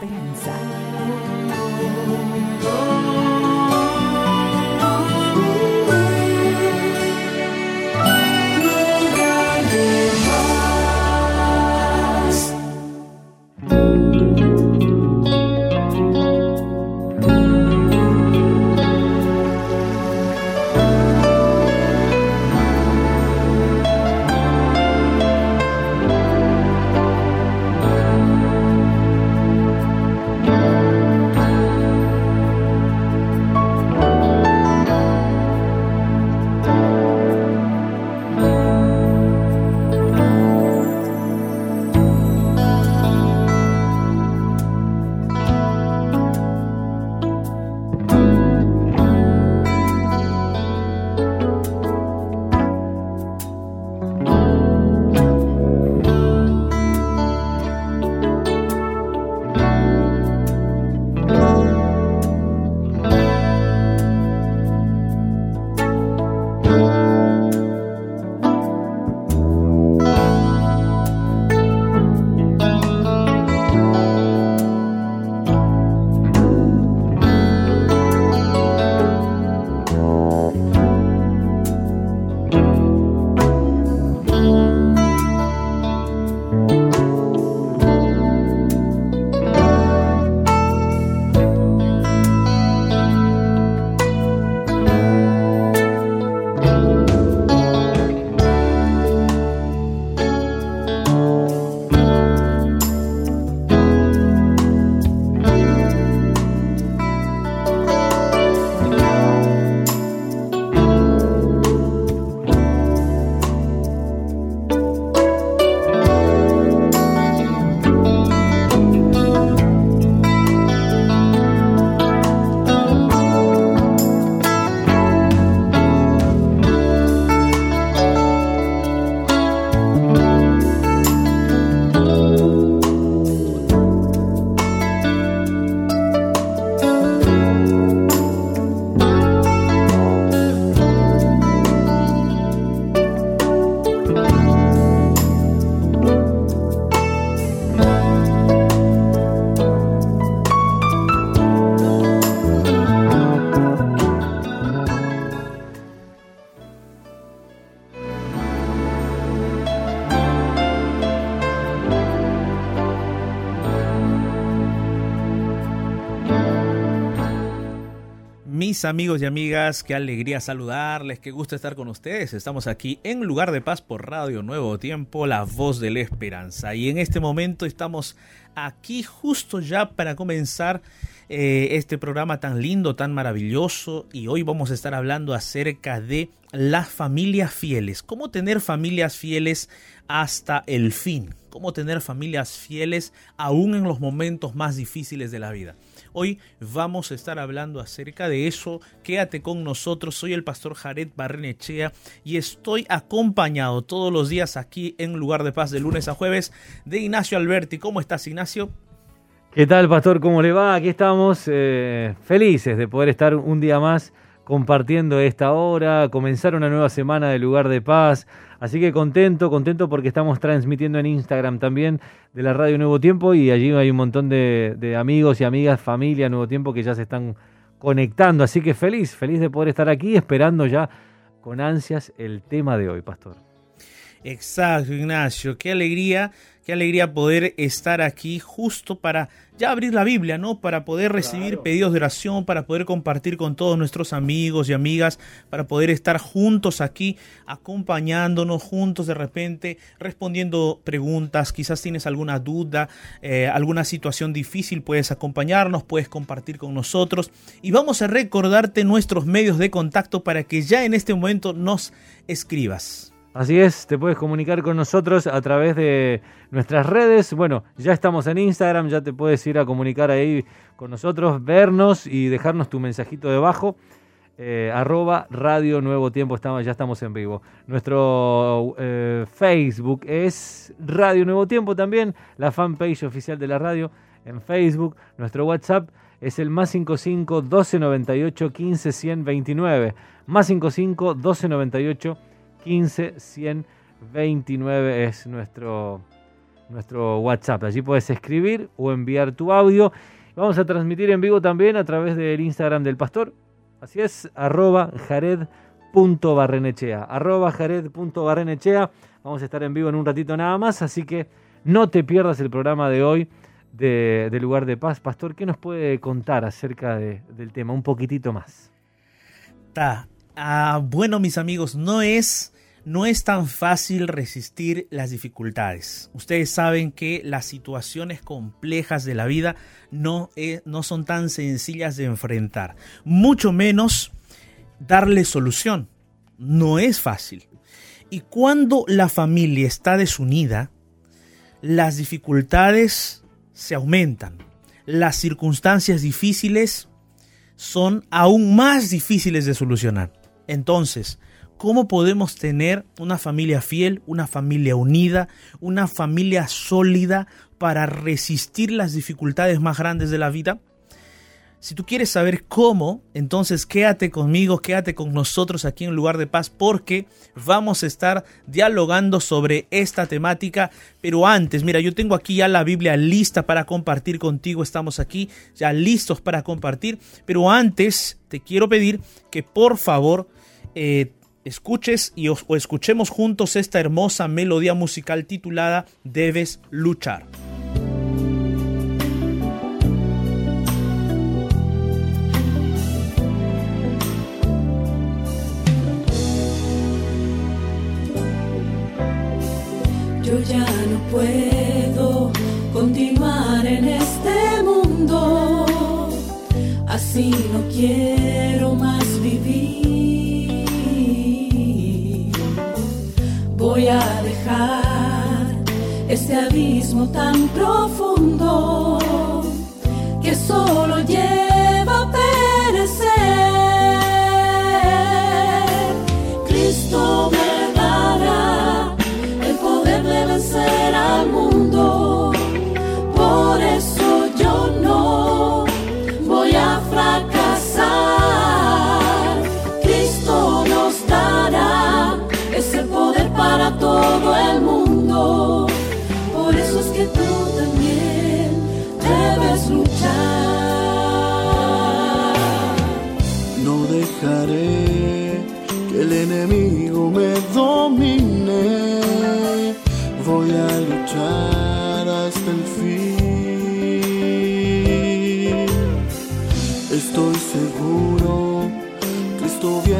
esperanza. Amigos y amigas, qué alegría saludarles, qué gusto estar con ustedes. Estamos aquí en Lugar de Paz por Radio Nuevo Tiempo, la voz de la esperanza. Y en este momento estamos aquí justo ya para comenzar eh, este programa tan lindo, tan maravilloso. Y hoy vamos a estar hablando acerca de las familias fieles. Cómo tener familias fieles hasta el fin. Cómo tener familias fieles aún en los momentos más difíciles de la vida. Hoy vamos a estar hablando acerca de eso. Quédate con nosotros. Soy el pastor Jared Barrenechea y estoy acompañado todos los días aquí en Lugar de Paz de lunes a jueves de Ignacio Alberti. ¿Cómo estás, Ignacio? ¿Qué tal, pastor? ¿Cómo le va? Aquí estamos eh, felices de poder estar un día más compartiendo esta hora, comenzar una nueva semana de Lugar de Paz. Así que contento, contento porque estamos transmitiendo en Instagram también de la radio Nuevo Tiempo y allí hay un montón de, amigos y amigas, familia Nuevo Tiempo que ya se están conectando. Así que feliz, feliz de poder estar aquí esperando ya con ansias el tema de hoy, pastor. Exacto, Ignacio. Qué alegría Qué alegría poder estar aquí justo para ya abrir la Biblia, ¿no? Para poder recibir pedidos de oración, para poder compartir con todos nuestros amigos y amigas, para poder estar juntos aquí, acompañándonos juntos de repente, respondiendo preguntas. Quizás tienes alguna duda, eh, alguna situación difícil, puedes acompañarnos, puedes compartir con nosotros. Y vamos a recordarte nuestros medios de contacto para que ya en este momento nos escribas. Así es, te puedes comunicar con nosotros a través de nuestras redes. Bueno, ya estamos en Instagram, ya te puedes ir a comunicar ahí con nosotros, vernos y dejarnos tu mensajito debajo. Eh, arroba Radio Nuevo Tiempo, estamos, ya estamos en vivo. Nuestro eh, Facebook es Radio Nuevo Tiempo también, la fanpage oficial de la radio en Facebook. Nuestro WhatsApp es el más 55 1298 15 129. Más 55 1298 15 129 es nuestro nuestro WhatsApp. Allí puedes escribir o enviar tu audio. Vamos a transmitir en vivo también a través del Instagram del pastor. Así es, arroba jared.barrenechea. Arroba jared.barrenechea. Vamos a estar en vivo en un ratito nada más, así que no te pierdas el programa de hoy de, Lugar de Paz. Pastor, ¿qué nos puede contar acerca del tema? Un poquitito más. Ah, bueno, mis amigos, no es no es tan fácil resistir las dificultades. Ustedes saben que las situaciones complejas de la vida no, eh, no son tan sencillas de enfrentar, mucho menos darle solución. No es fácil. Y cuando la familia está desunida, las dificultades se aumentan. Las circunstancias difíciles son aún más difíciles de solucionar. Entonces, ¿Cómo podemos tener una familia fiel, una familia unida, una familia sólida para resistir las dificultades más grandes de la vida? Si tú quieres saber cómo, entonces quédate conmigo, quédate con nosotros aquí en Lugar de Paz porque vamos a estar dialogando sobre esta temática. Pero antes, mira, yo tengo aquí ya la Biblia lista para compartir contigo. Estamos aquí ya listos para compartir. Pero antes te quiero pedir que por favor eh, escuches y o escuchemos juntos esta hermosa melodía musical titulada Debes luchar. Yo ya no puedo continuar en este mundo, así no quiero más voy a dejar este abismo tan profundo que solo lleva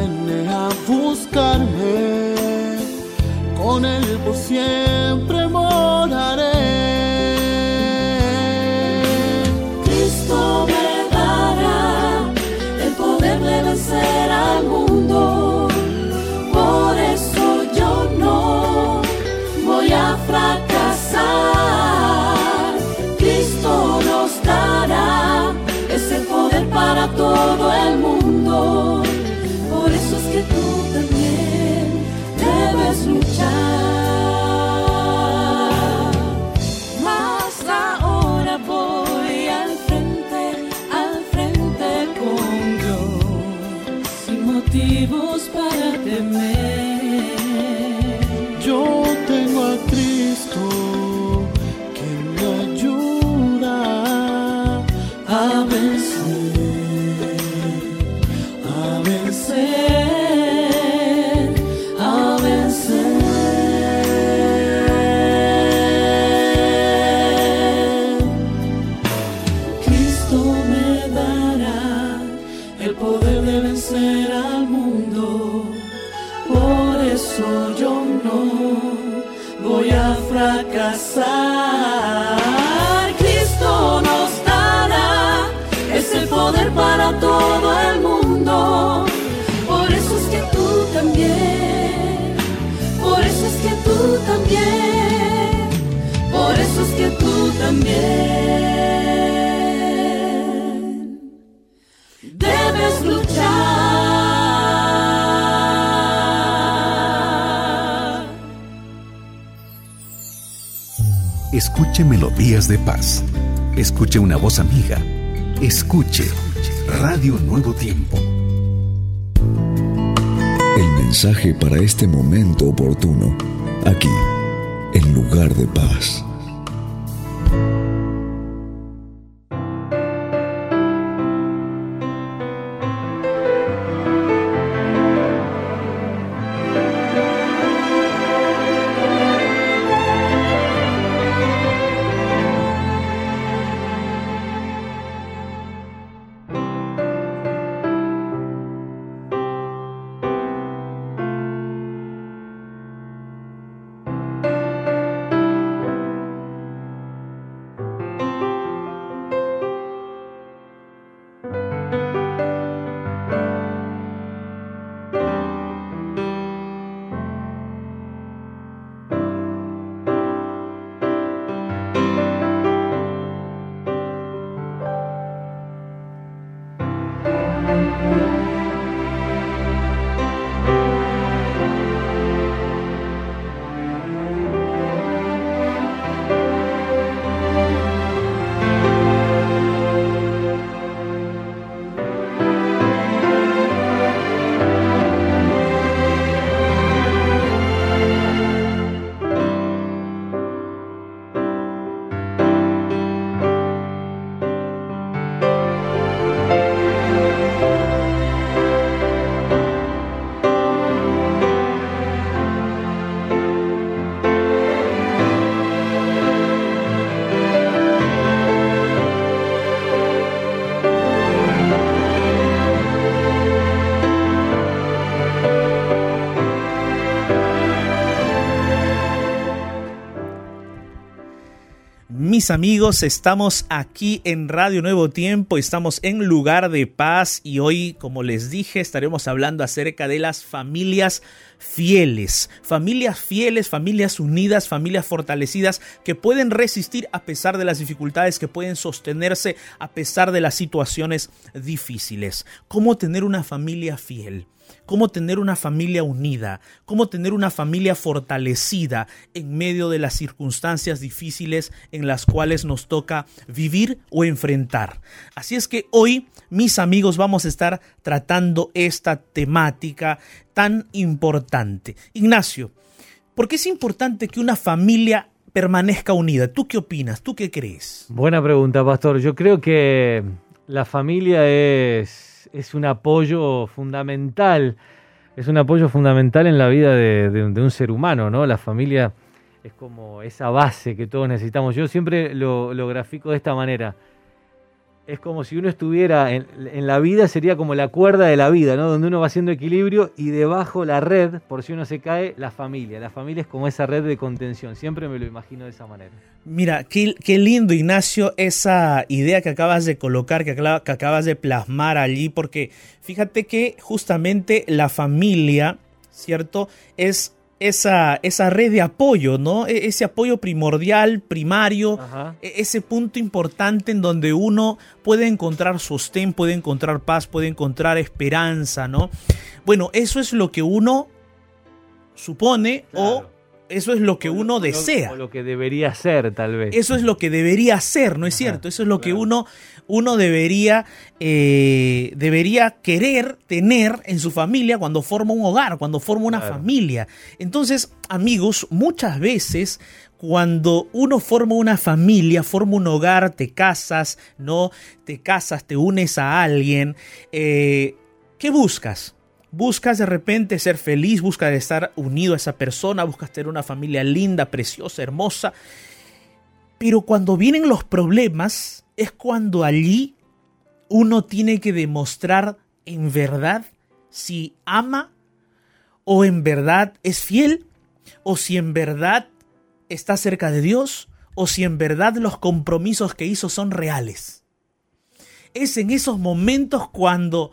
viene a buscarme con él por siempre moraré. Cristo me dará el poder de vencer al mundo. Por eso yo no voy a fracasar. Cristo nos dará ese poder para todo el mundo. Escuche melodías de paz. Escuche una voz amiga. Escuche Radio Nuevo Tiempo. El mensaje para este momento oportuno, aquí, en lugar de paz. Mis amigos, estamos aquí en Radio Nuevo Tiempo, estamos en Lugar de Paz y hoy, como les dije, estaremos hablando acerca de las familias fieles, familias fieles, familias unidas, familias fortalecidas que pueden resistir a pesar de las dificultades, que pueden sostenerse a pesar de las situaciones difíciles. ¿Cómo tener una familia fiel? Cómo tener una familia unida, cómo tener una familia fortalecida en medio de las circunstancias difíciles en las cuales nos toca vivir o enfrentar. Así es que hoy, mis amigos, vamos a estar tratando esta temática tan importante. Ignacio, ¿por qué es importante que una familia permanezca unida? ¿Tú qué opinas? ¿Tú qué crees? Buena pregunta, pastor. Yo creo que la familia es es, un apoyo fundamental, es un apoyo fundamental en la vida de, un ser humano, ¿no? La familia es como esa base que todos necesitamos. Yo siempre lo, lo grafico de esta manera es como si uno estuviera en, la vida, sería como la cuerda de la vida, ¿no? Donde uno va haciendo equilibrio y debajo la red, por si uno se cae, la familia. La familia es como esa red de contención. Siempre me lo imagino de esa manera. Mira, qué, lindo, Ignacio, esa idea que acabas de colocar, que acabas de plasmar allí, porque fíjate que justamente la familia, ¿cierto? Es esa, esa red de apoyo, ¿no? E, ese apoyo primordial, primario, e, ese punto importante en donde uno puede encontrar sostén, puede encontrar paz, puede encontrar esperanza, ¿no? Bueno, eso es lo que uno supone o eso es lo que uno desea. O lo que debería ser, tal vez. Eso es lo que debería ser, ¿no es cierto? Eso es lo que uno, uno debería, eh, debería querer tener en su familia cuando forma un hogar, cuando forma una familia. Entonces, amigos, muchas veces cuando uno forma una familia, forma un hogar, te casas, ¿no? Te casas, te unes a alguien, eh, ¿qué buscas? Buscas de repente ser feliz, buscas estar unido a esa persona, buscas tener una familia linda, preciosa, hermosa. Pero cuando vienen los problemas es cuando allí uno tiene que demostrar en verdad si ama o en verdad es fiel o si en verdad está cerca de Dios o si en verdad los compromisos que hizo son reales. Es en esos momentos cuando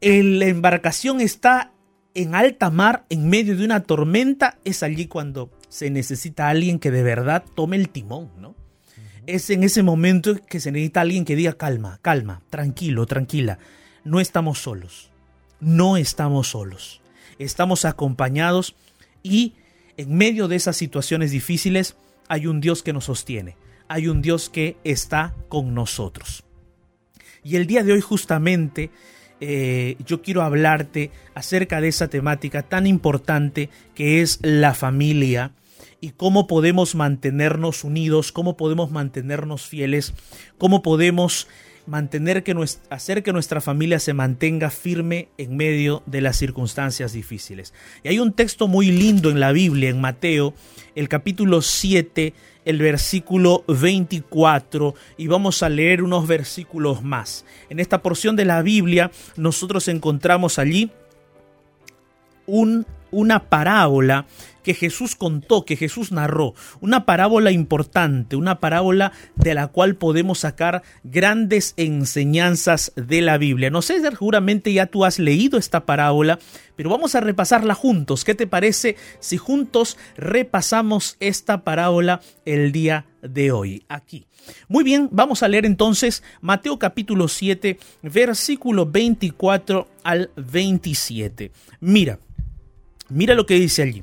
la embarcación está en alta mar, en medio de una tormenta, es allí cuando se necesita alguien que de verdad tome el timón, ¿no? Es en ese momento que se necesita alguien que diga calma, calma, tranquilo, tranquila. No estamos solos. No estamos solos. Estamos acompañados y en medio de esas situaciones difíciles hay un Dios que nos sostiene. Hay un Dios que está con nosotros. Y el día de hoy justamente eh, yo quiero hablarte acerca de esa temática tan importante que es la familia y cómo podemos mantenernos unidos, cómo podemos mantenernos fieles, cómo podemos mantener que hacer que nuestra familia se mantenga firme en medio de las circunstancias difíciles. Y hay un texto muy lindo en la Biblia, en Mateo, el capítulo 7, el versículo 24 y vamos a leer unos versículos más. En esta porción de la Biblia nosotros encontramos allí un, una parábola que Jesús contó, que Jesús narró, una parábola importante, una parábola de la cual podemos sacar grandes enseñanzas de la Biblia. No sé, seguramente ya tú has leído esta parábola, pero vamos a repasarla juntos. ¿Qué te parece si juntos repasamos esta parábola el día de hoy? Aquí. Muy bien, vamos a leer entonces Mateo capítulo 7, versículo 24 al 27. Mira, mira lo que dice allí.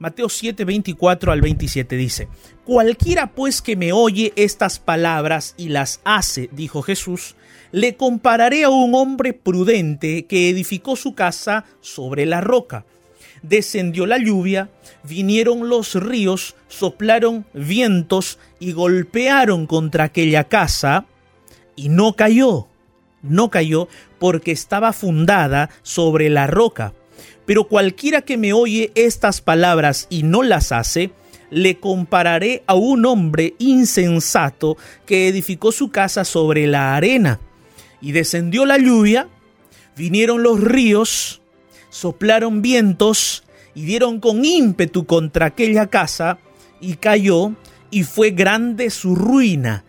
Mateo 7, 24 al 27 dice, Cualquiera pues que me oye estas palabras y las hace, dijo Jesús, le compararé a un hombre prudente que edificó su casa sobre la roca. Descendió la lluvia, vinieron los ríos, soplaron vientos y golpearon contra aquella casa, y no cayó, no cayó porque estaba fundada sobre la roca. Pero cualquiera que me oye estas palabras y no las hace, le compararé a un hombre insensato que edificó su casa sobre la arena. Y descendió la lluvia, vinieron los ríos, soplaron vientos y dieron con ímpetu contra aquella casa, y cayó, y fue grande su ruina.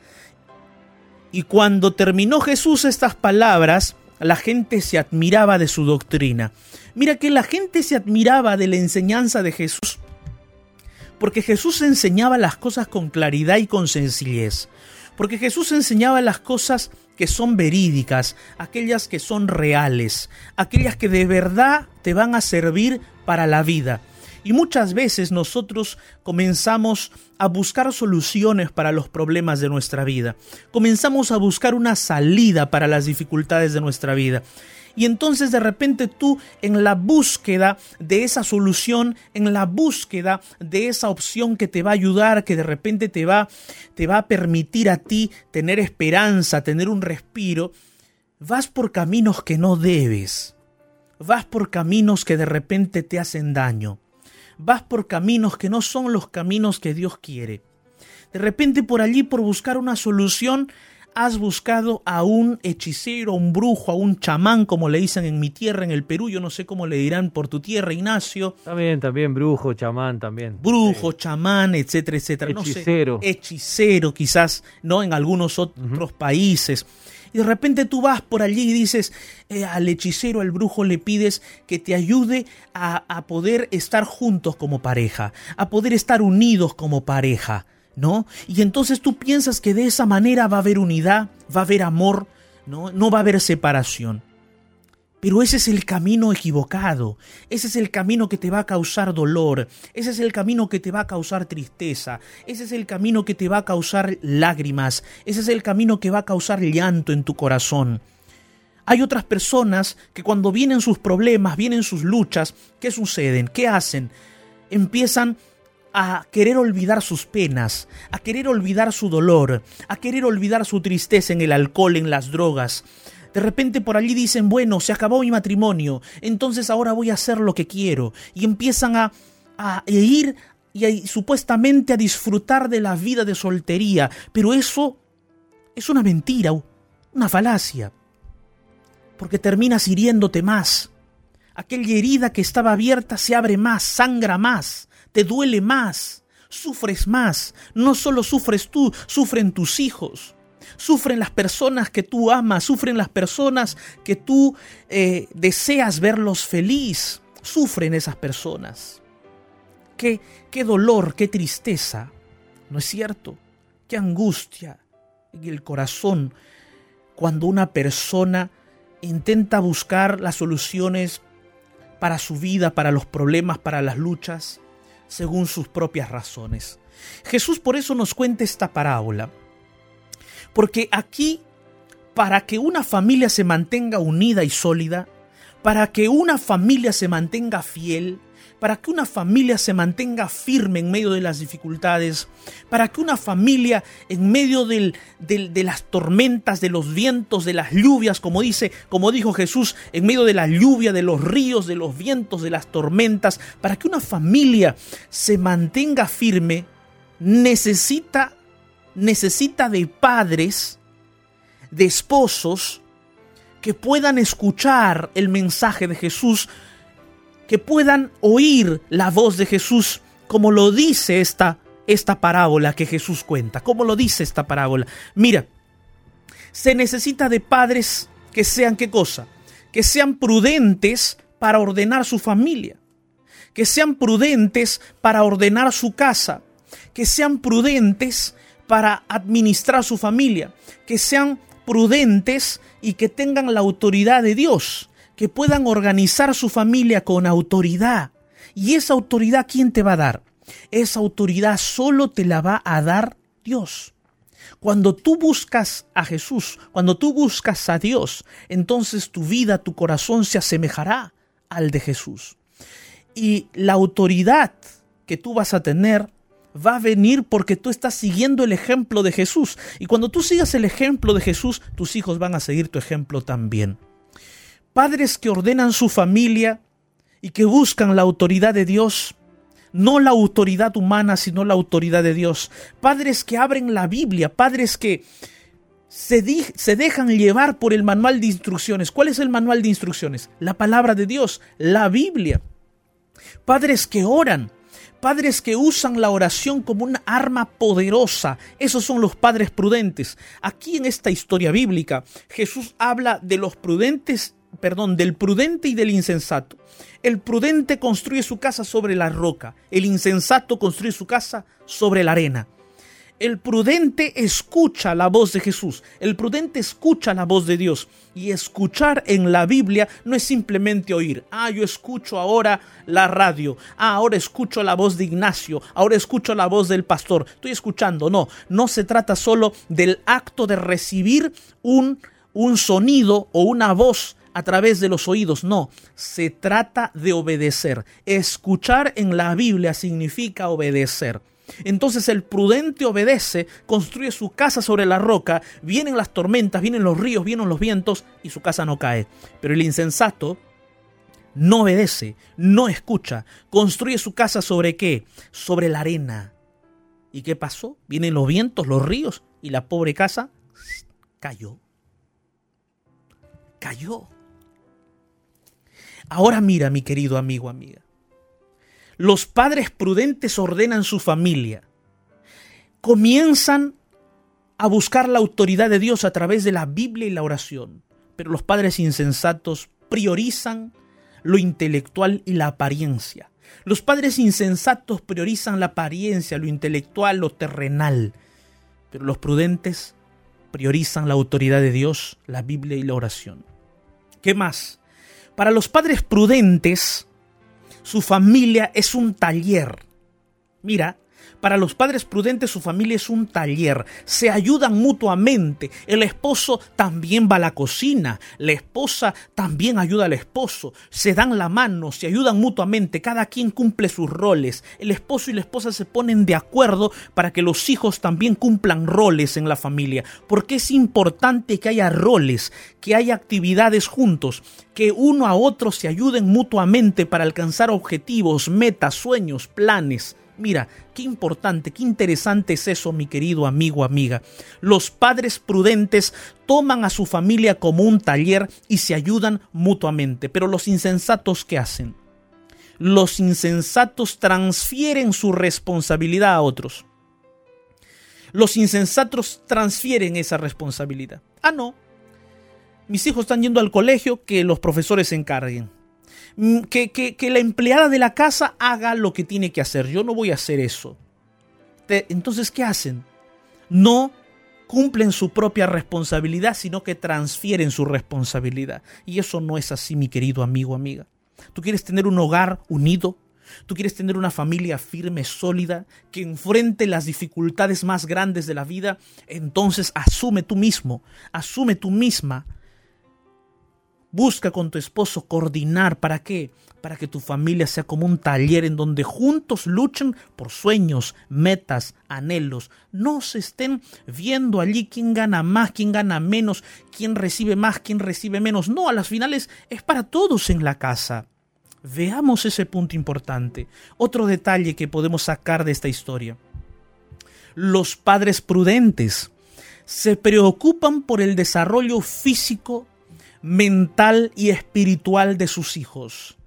Y cuando terminó Jesús estas palabras, la gente se admiraba de su doctrina. Mira que la gente se admiraba de la enseñanza de Jesús, porque Jesús enseñaba las cosas con claridad y con sencillez, porque Jesús enseñaba las cosas que son verídicas, aquellas que son reales, aquellas que de verdad te van a servir para la vida. Y muchas veces nosotros comenzamos a buscar soluciones para los problemas de nuestra vida. Comenzamos a buscar una salida para las dificultades de nuestra vida. Y entonces de repente tú en la búsqueda de esa solución, en la búsqueda de esa opción que te va a ayudar, que de repente te va, te va a permitir a ti tener esperanza, tener un respiro, vas por caminos que no debes. Vas por caminos que de repente te hacen daño vas por caminos que no son los caminos que Dios quiere. De repente por allí, por buscar una solución, has buscado a un hechicero, a un brujo, a un chamán, como le dicen en mi tierra, en el Perú, yo no sé cómo le dirán por tu tierra, Ignacio. También, también, brujo, chamán, también. Brujo, chamán, etcétera, etcétera. Hechicero. hechicero, quizás, ¿no? En algunos otros países y de repente tú vas por allí y dices eh, al hechicero, al brujo, le pides que te ayude a, a poder estar juntos como pareja, a poder estar unidos como pareja, ¿no? Y entonces tú piensas que de esa manera va a haber unidad, va a haber amor, ¿no? No va a haber separación. Pero ese es el camino equivocado, ese es el camino que te va a causar dolor, ese es el camino que te va a causar tristeza, ese es el camino que te va a causar lágrimas, ese es el camino que va a causar llanto en tu corazón. Hay otras personas que cuando vienen sus problemas, vienen sus luchas, ¿qué suceden? ¿Qué hacen? Empiezan a querer olvidar sus penas, a querer olvidar su dolor, a querer olvidar su tristeza en el alcohol, en las drogas, de repente por allí dicen, bueno, se acabó mi matrimonio, entonces ahora voy a hacer lo que quiero. Y empiezan a, a ir y supuestamente a disfrutar de la vida de soltería. Pero eso es una mentira, una falacia. Porque terminas hiriéndote más. Aquella herida que estaba abierta se abre más, sangra más, te duele más, sufres más. No solo sufres tú, sufren tus hijos sufren las personas que tú amas, sufren las personas que tú eh, deseas verlos feliz, sufren esas personas. Qué, qué dolor, qué tristeza, ¿no es cierto? Qué angustia en el corazón cuando una persona intenta buscar las soluciones para su vida, para los problemas, para las luchas, según sus propias razones. Jesús por eso nos cuenta esta parábola porque aquí, para que una familia se mantenga unida y sólida, para que una familia se mantenga fiel, para que una familia se mantenga firme en medio de las dificultades, para que una familia en medio de las tormentas, de los vientos, de las lluvias, como dice, como dijo Jesús, en medio de la lluvia, de los ríos, de los vientos, de las tormentas, para que una familia se mantenga firme, necesita necesita de padres, de esposos, que puedan escuchar el mensaje de Jesús, que puedan oír la voz de Jesús, como lo dice esta, esta parábola que Jesús cuenta, como lo dice esta parábola. Mira, se necesita de padres que sean qué cosa? Que sean prudentes para ordenar su familia, que sean prudentes para ordenar su casa, que sean prudentes para administrar su familia, que sean prudentes y que tengan la autoridad de Dios, que puedan organizar su familia con autoridad. ¿Y esa autoridad quién te va a dar? Esa autoridad solo te la va a dar Dios. Cuando tú buscas a Jesús, cuando tú buscas a Dios, entonces tu vida, tu corazón se asemejará al de Jesús. Y la autoridad que tú vas a tener va a venir porque tú estás siguiendo el ejemplo de Jesús. Y cuando tú sigas el ejemplo de Jesús, tus hijos van a seguir tu ejemplo también. Padres que ordenan su familia y que buscan la autoridad de Dios, no la autoridad humana, sino la autoridad de Dios. Padres que abren la Biblia, padres que se, se, dejan llevar por el manual de instrucciones. ¿Cuál es el manual de instrucciones? La palabra de Dios, la Biblia. Padres que oran, Padres que usan la oración como una arma poderosa. Esos son los padres prudentes. Aquí en esta historia bíblica, Jesús habla de los prudentes, perdón, del prudente y del insensato. El prudente construye su casa sobre la roca, el insensato construye su casa sobre la arena. El prudente escucha la voz de Jesús, el prudente escucha la voz de Dios. Y escuchar en la Biblia no es simplemente oír, ah, yo escucho ahora la radio, ah, ahora escucho la voz de Ignacio, ahora escucho la voz del pastor, estoy escuchando, no, no se trata solo del acto de recibir un, un sonido o una voz a través de los oídos, no, se trata de obedecer. Escuchar en la Biblia significa obedecer. Entonces el prudente obedece, construye su casa sobre la roca, vienen las tormentas, vienen los ríos, vienen los vientos y su casa no cae. Pero el insensato no obedece, no escucha, construye su casa sobre qué? Sobre la arena. ¿Y qué pasó? Vienen los vientos, los ríos y la pobre casa cayó. Cayó. Ahora mira, mi querido amigo, amiga. Los padres prudentes ordenan su familia. Comienzan a buscar la autoridad de Dios a través de la Biblia y la oración. Pero los padres insensatos priorizan lo intelectual y la apariencia. Los padres insensatos priorizan la apariencia, lo intelectual, lo terrenal. Pero los prudentes priorizan la autoridad de Dios, la Biblia y la oración. ¿Qué más? Para los padres prudentes, su familia es un taller. Mira, para los padres prudentes su familia es un taller, se ayudan mutuamente. El esposo también va a la cocina, la esposa también ayuda al esposo, se dan la mano, se ayudan mutuamente, cada quien cumple sus roles. El esposo y la esposa se ponen de acuerdo para que los hijos también cumplan roles en la familia, porque es importante que haya roles, que haya actividades juntos, que uno a otro se ayuden mutuamente para alcanzar objetivos, metas, sueños, planes. Mira, qué importante, qué interesante es eso, mi querido amigo, amiga. Los padres prudentes toman a su familia como un taller y se ayudan mutuamente. Pero los insensatos, ¿qué hacen? Los insensatos transfieren su responsabilidad a otros. Los insensatos transfieren esa responsabilidad. Ah, no. Mis hijos están yendo al colegio, que los profesores se encarguen Mm, que, la empleada de la casa haga lo que tiene que hacer. Yo no voy a hacer eso. Entonces, ¿qué hacen? No cumplen su propia responsabilidad, sino que transfieren su responsabilidad. Y eso no es así, mi querido amigo, amiga. Tú quieres tener un hogar unido, tú quieres tener una familia firme, sólida, que enfrente las dificultades más grandes de la vida, entonces asume tú mismo, asume tú misma Busca con tu esposo coordinar. ¿Para qué? Para que tu familia sea como un taller en donde juntos luchen por sueños, metas, anhelos. No se estén viendo allí quién gana más, quién gana menos, quién recibe más, quién recibe menos. No, a las finales es para todos en la casa. Veamos ese punto importante. Otro detalle que podemos sacar de esta historia. Los padres prudentes se preocupan por el desarrollo físico mental y espiritual de sus hijos.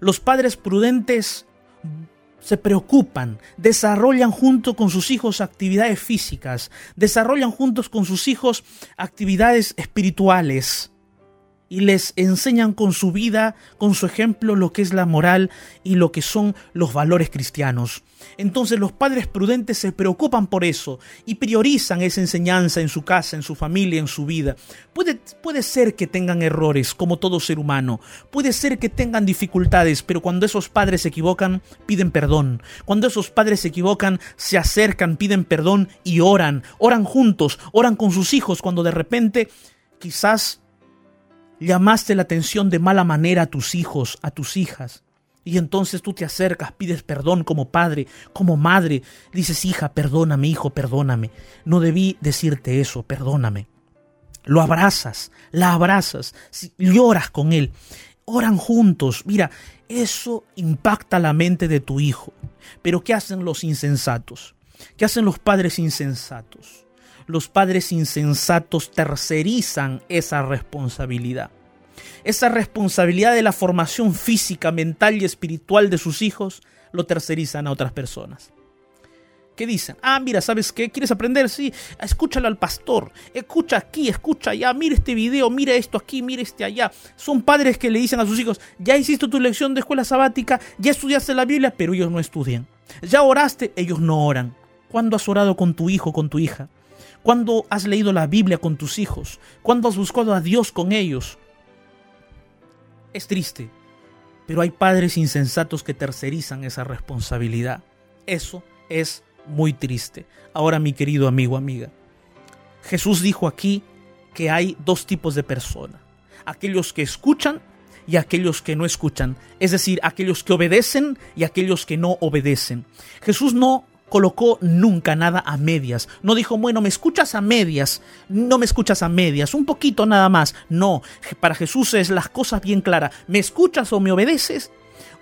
Los padres prudentes se preocupan, desarrollan junto con sus hijos actividades físicas, desarrollan juntos con sus hijos actividades espirituales y les enseñan con su vida, con su ejemplo, lo que es la moral y lo que son los valores cristianos. Entonces los padres prudentes se preocupan por eso y priorizan esa enseñanza en su casa, en su familia, en su vida. Puede, puede ser que tengan errores, como todo ser humano. Puede ser que tengan dificultades, pero cuando esos padres se equivocan, piden perdón. Cuando esos padres se equivocan, se acercan, piden perdón y oran. Oran juntos, oran con sus hijos cuando de repente quizás llamaste la atención de mala manera a tus hijos, a tus hijas. Y entonces tú te acercas, pides perdón como padre, como madre. Dices, hija, perdóname, hijo, perdóname. No debí decirte eso, perdóname. Lo abrazas, la abrazas, lloras con él. Oran juntos. Mira, eso impacta la mente de tu hijo. Pero ¿qué hacen los insensatos? ¿Qué hacen los padres insensatos? Los padres insensatos tercerizan esa responsabilidad esa responsabilidad de la formación física, mental y espiritual de sus hijos, lo tercerizan a otras personas. ¿Qué dicen? Ah, mira, ¿sabes qué? ¿Quieres aprender? Sí, escúchalo al pastor. Escucha aquí, escucha allá. Mira este video, mira esto aquí, mira este allá. Son padres que le dicen a sus hijos, ya hiciste tu lección de escuela sabática, ya estudiaste la Biblia, pero ellos no estudian. Ya oraste, ellos no oran. ¿Cuándo has orado con tu hijo, con tu hija? ¿Cuándo has leído la Biblia con tus hijos? ¿Cuándo has buscado a Dios con ellos? Es triste, pero hay padres insensatos que tercerizan esa responsabilidad. Eso es muy triste. Ahora, mi querido amigo, amiga, Jesús dijo aquí que hay dos tipos de personas. Aquellos que escuchan y aquellos que no escuchan. Es decir, aquellos que obedecen y aquellos que no obedecen. Jesús no colocó nunca nada a medias. No dijo, bueno, me escuchas a medias, no me escuchas a medias, un poquito nada más. No, para Jesús es las cosas bien claras. ¿Me escuchas o me obedeces?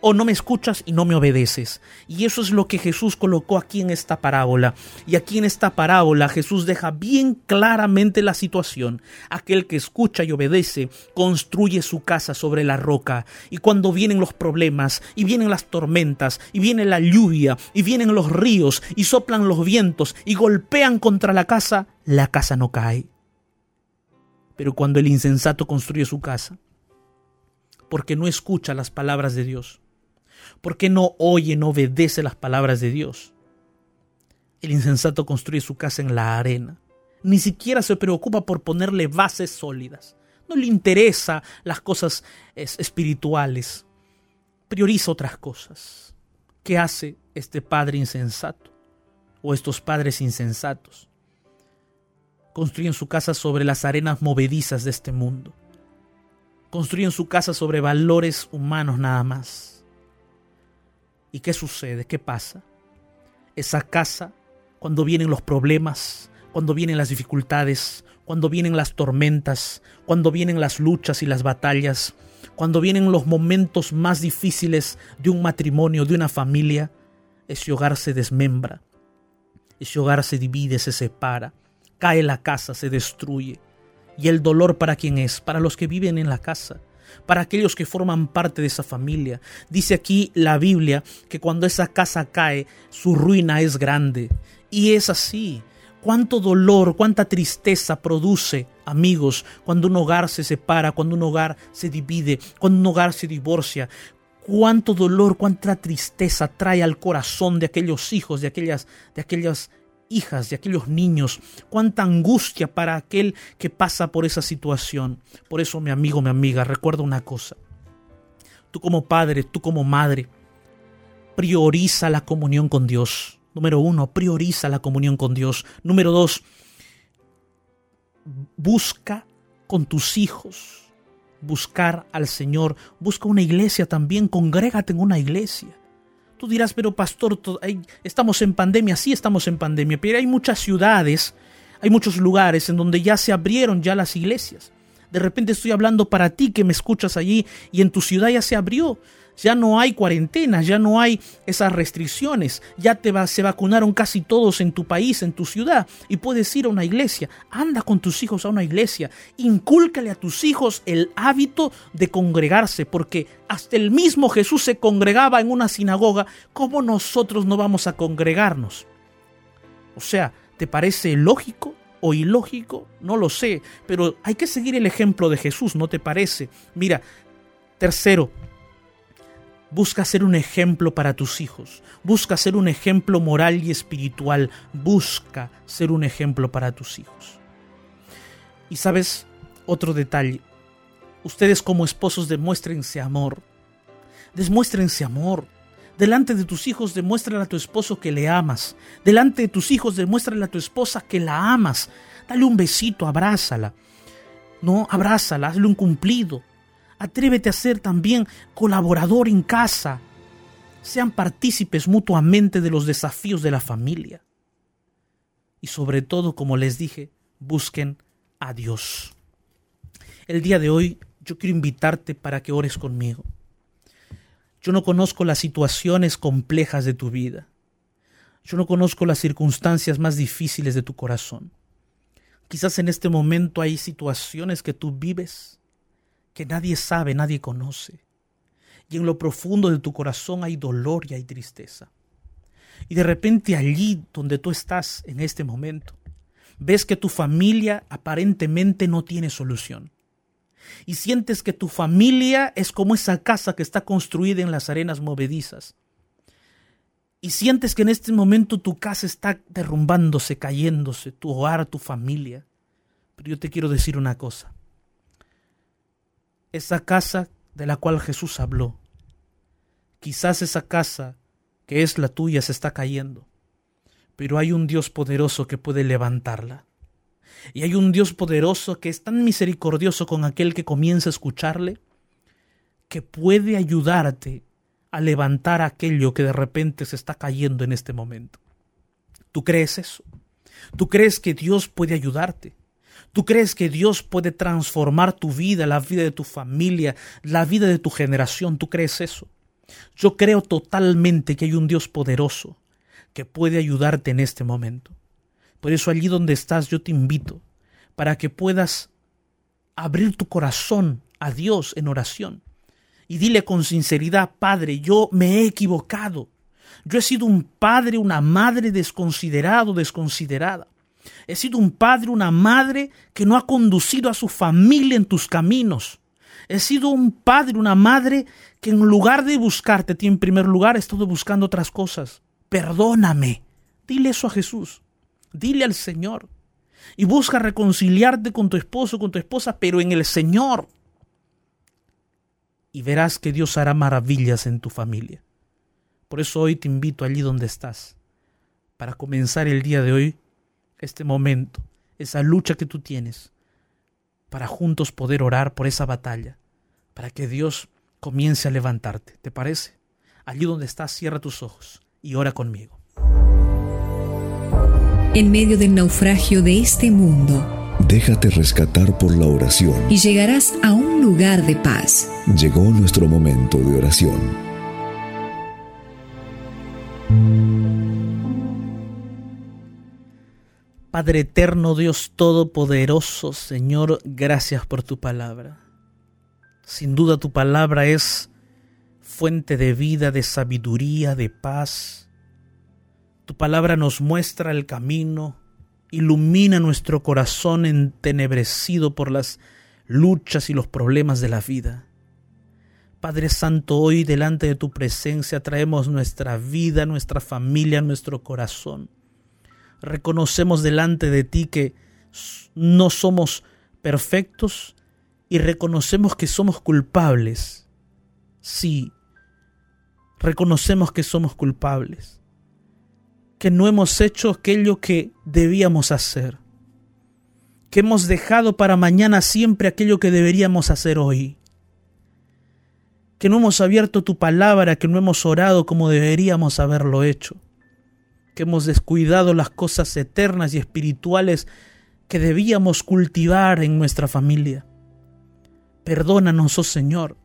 O no me escuchas y no me obedeces. Y eso es lo que Jesús colocó aquí en esta parábola. Y aquí en esta parábola Jesús deja bien claramente la situación. Aquel que escucha y obedece construye su casa sobre la roca. Y cuando vienen los problemas, y vienen las tormentas, y viene la lluvia, y vienen los ríos, y soplan los vientos, y golpean contra la casa, la casa no cae. Pero cuando el insensato construye su casa, porque no escucha las palabras de Dios, ¿Por qué no oye, no obedece las palabras de Dios? El insensato construye su casa en la arena. Ni siquiera se preocupa por ponerle bases sólidas. No le interesa las cosas espirituales. Prioriza otras cosas. ¿Qué hace este padre insensato? O estos padres insensatos. Construyen su casa sobre las arenas movedizas de este mundo. Construyen su casa sobre valores humanos nada más ¿Y qué sucede? ¿Qué pasa? Esa casa, cuando vienen los problemas, cuando vienen las dificultades, cuando vienen las tormentas, cuando vienen las luchas y las batallas, cuando vienen los momentos más difíciles de un matrimonio, de una familia, ese hogar se desmembra, ese hogar se divide, se separa, cae la casa, se destruye. ¿Y el dolor para quién es? Para los que viven en la casa para aquellos que forman parte de esa familia. Dice aquí la Biblia que cuando esa casa cae, su ruina es grande. Y es así. Cuánto dolor, cuánta tristeza produce, amigos, cuando un hogar se separa, cuando un hogar se divide, cuando un hogar se divorcia. Cuánto dolor, cuánta tristeza trae al corazón de aquellos hijos, de aquellas, de aquellas hijas, de aquellos niños, cuánta angustia para aquel que pasa por esa situación. Por eso, mi amigo, mi amiga, recuerda una cosa. Tú como padre, tú como madre, prioriza la comunión con Dios. Número uno, prioriza la comunión con Dios. Número dos, busca con tus hijos buscar al Señor. Busca una iglesia también, congrégate en una iglesia. Tú dirás, pero pastor, estamos en pandemia, sí estamos en pandemia, pero hay muchas ciudades, hay muchos lugares en donde ya se abrieron ya las iglesias. De repente estoy hablando para ti que me escuchas allí y en tu ciudad ya se abrió ya no hay cuarentenas, ya no hay esas restricciones, ya te va, se vacunaron casi todos en tu país, en tu ciudad, y puedes ir a una iglesia. Anda con tus hijos a una iglesia, incúlcale a tus hijos el hábito de congregarse, porque hasta el mismo Jesús se congregaba en una sinagoga, ¿cómo nosotros no vamos a congregarnos? O sea, ¿te parece lógico? o ilógico, no lo sé, pero hay que seguir el ejemplo de Jesús, ¿no te parece? Mira, tercero, Busca ser un ejemplo para tus hijos. Busca ser un ejemplo moral y espiritual. Busca ser un ejemplo para tus hijos. Y sabes, otro detalle. Ustedes como esposos demuéstrense amor. Demuéstrense amor. Delante de tus hijos demuéstrale a tu esposo que le amas. Delante de tus hijos demuéstrale a tu esposa que la amas. Dale un besito, abrázala. No, abrázala, hazle un cumplido. Atrévete a ser también colaborador en casa. Sean partícipes mutuamente de los desafíos de la familia. Y sobre todo, como les dije, busquen a Dios. El día de hoy yo quiero invitarte para que ores conmigo. Yo no conozco las situaciones complejas de tu vida. Yo no conozco las circunstancias más difíciles de tu corazón. Quizás en este momento hay situaciones que tú vives que nadie sabe, nadie conoce. y en lo profundo de tu corazón hay dolor y hay tristeza. Y de repente allí donde tú estás en este momento, ves que tu familia aparentemente no tiene solución. Y sientes que tu familia es como esa casa que está construida en las arenas movedizas. Y sientes que en este momento tu casa está derrumbándose, cayéndose, tu hogar, tu familia. Pero yo te quiero decir una cosa. Esa casa de la cual Jesús habló, quizás esa casa que es la tuya se está cayendo, pero hay un Dios poderoso que puede levantarla. Y hay un Dios poderoso que es tan misericordioso con aquel que comienza a escucharle, que puede ayudarte a levantar aquello que de repente se está cayendo en este momento. ¿Tú crees eso? ¿Tú crees que Dios puede ayudarte? ¿Tú crees que Dios puede transformar tu vida, la vida de tu familia, la vida de tu generación? ¿Tú crees eso? Yo creo totalmente que hay un Dios poderoso que puede ayudarte en este momento. Por eso allí donde estás yo te invito para que puedas abrir tu corazón a Dios en oración y dile con sinceridad, Padre, yo me he equivocado. Yo he sido un padre, una madre desconsiderado, desconsiderada. He sido un padre, una madre que no ha conducido a su familia en tus caminos. He sido un padre, una madre que en lugar de buscarte a ti en primer lugar, he estado buscando otras cosas. Perdóname. Dile eso a Jesús. Dile al Señor. Y busca reconciliarte con tu esposo, con tu esposa, pero en el Señor. Y verás que Dios hará maravillas en tu familia. Por eso hoy te invito allí donde estás, para comenzar el día de hoy, este momento, esa lucha que tú tienes, para juntos poder orar por esa batalla, para que Dios comience a levantarte. ¿Te parece? Allí donde estás, cierra tus ojos y ora conmigo. En medio del naufragio de este mundo, déjate rescatar por la oración y llegarás a un lugar de paz. Llegó nuestro momento de oración. Padre eterno, Dios todopoderoso, Señor, gracias por tu palabra. Sin duda tu palabra es fuente de vida, de sabiduría, de paz. Tu palabra nos muestra el camino, ilumina nuestro corazón entenebrecido por las luchas y los problemas de la vida. Padre Santo, hoy delante de tu presencia traemos nuestra vida, nuestra familia, nuestro corazón reconocemos delante de ti que no somos perfectos y reconocemos que somos culpables. Sí, reconocemos que somos culpables, que no hemos hecho aquello que debíamos hacer, que hemos dejado para mañana siempre aquello que deberíamos hacer hoy, que no hemos abierto tu palabra, que no hemos orado como deberíamos haberlo hecho que hemos descuidado las cosas eternas y espirituales que debíamos cultivar en nuestra familia. Perdónanos, oh Señor.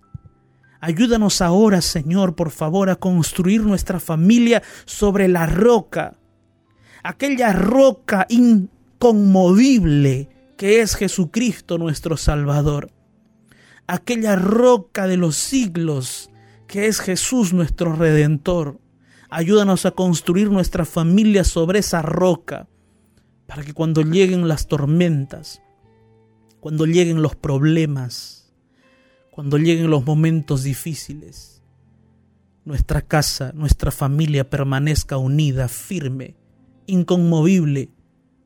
Ayúdanos ahora, Señor, por favor, a construir nuestra familia sobre la roca, aquella roca inconmovible que es Jesucristo nuestro Salvador, aquella roca de los siglos que es Jesús nuestro Redentor. Ayúdanos a construir nuestra familia sobre esa roca, para que cuando lleguen las tormentas, cuando lleguen los problemas, cuando lleguen los momentos difíciles, nuestra casa, nuestra familia permanezca unida, firme, inconmovible,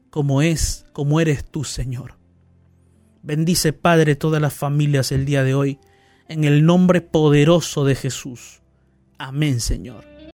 como es, como eres tú, Señor. Bendice, Padre, todas las familias el día de hoy, en el nombre poderoso de Jesús. Amén, Señor.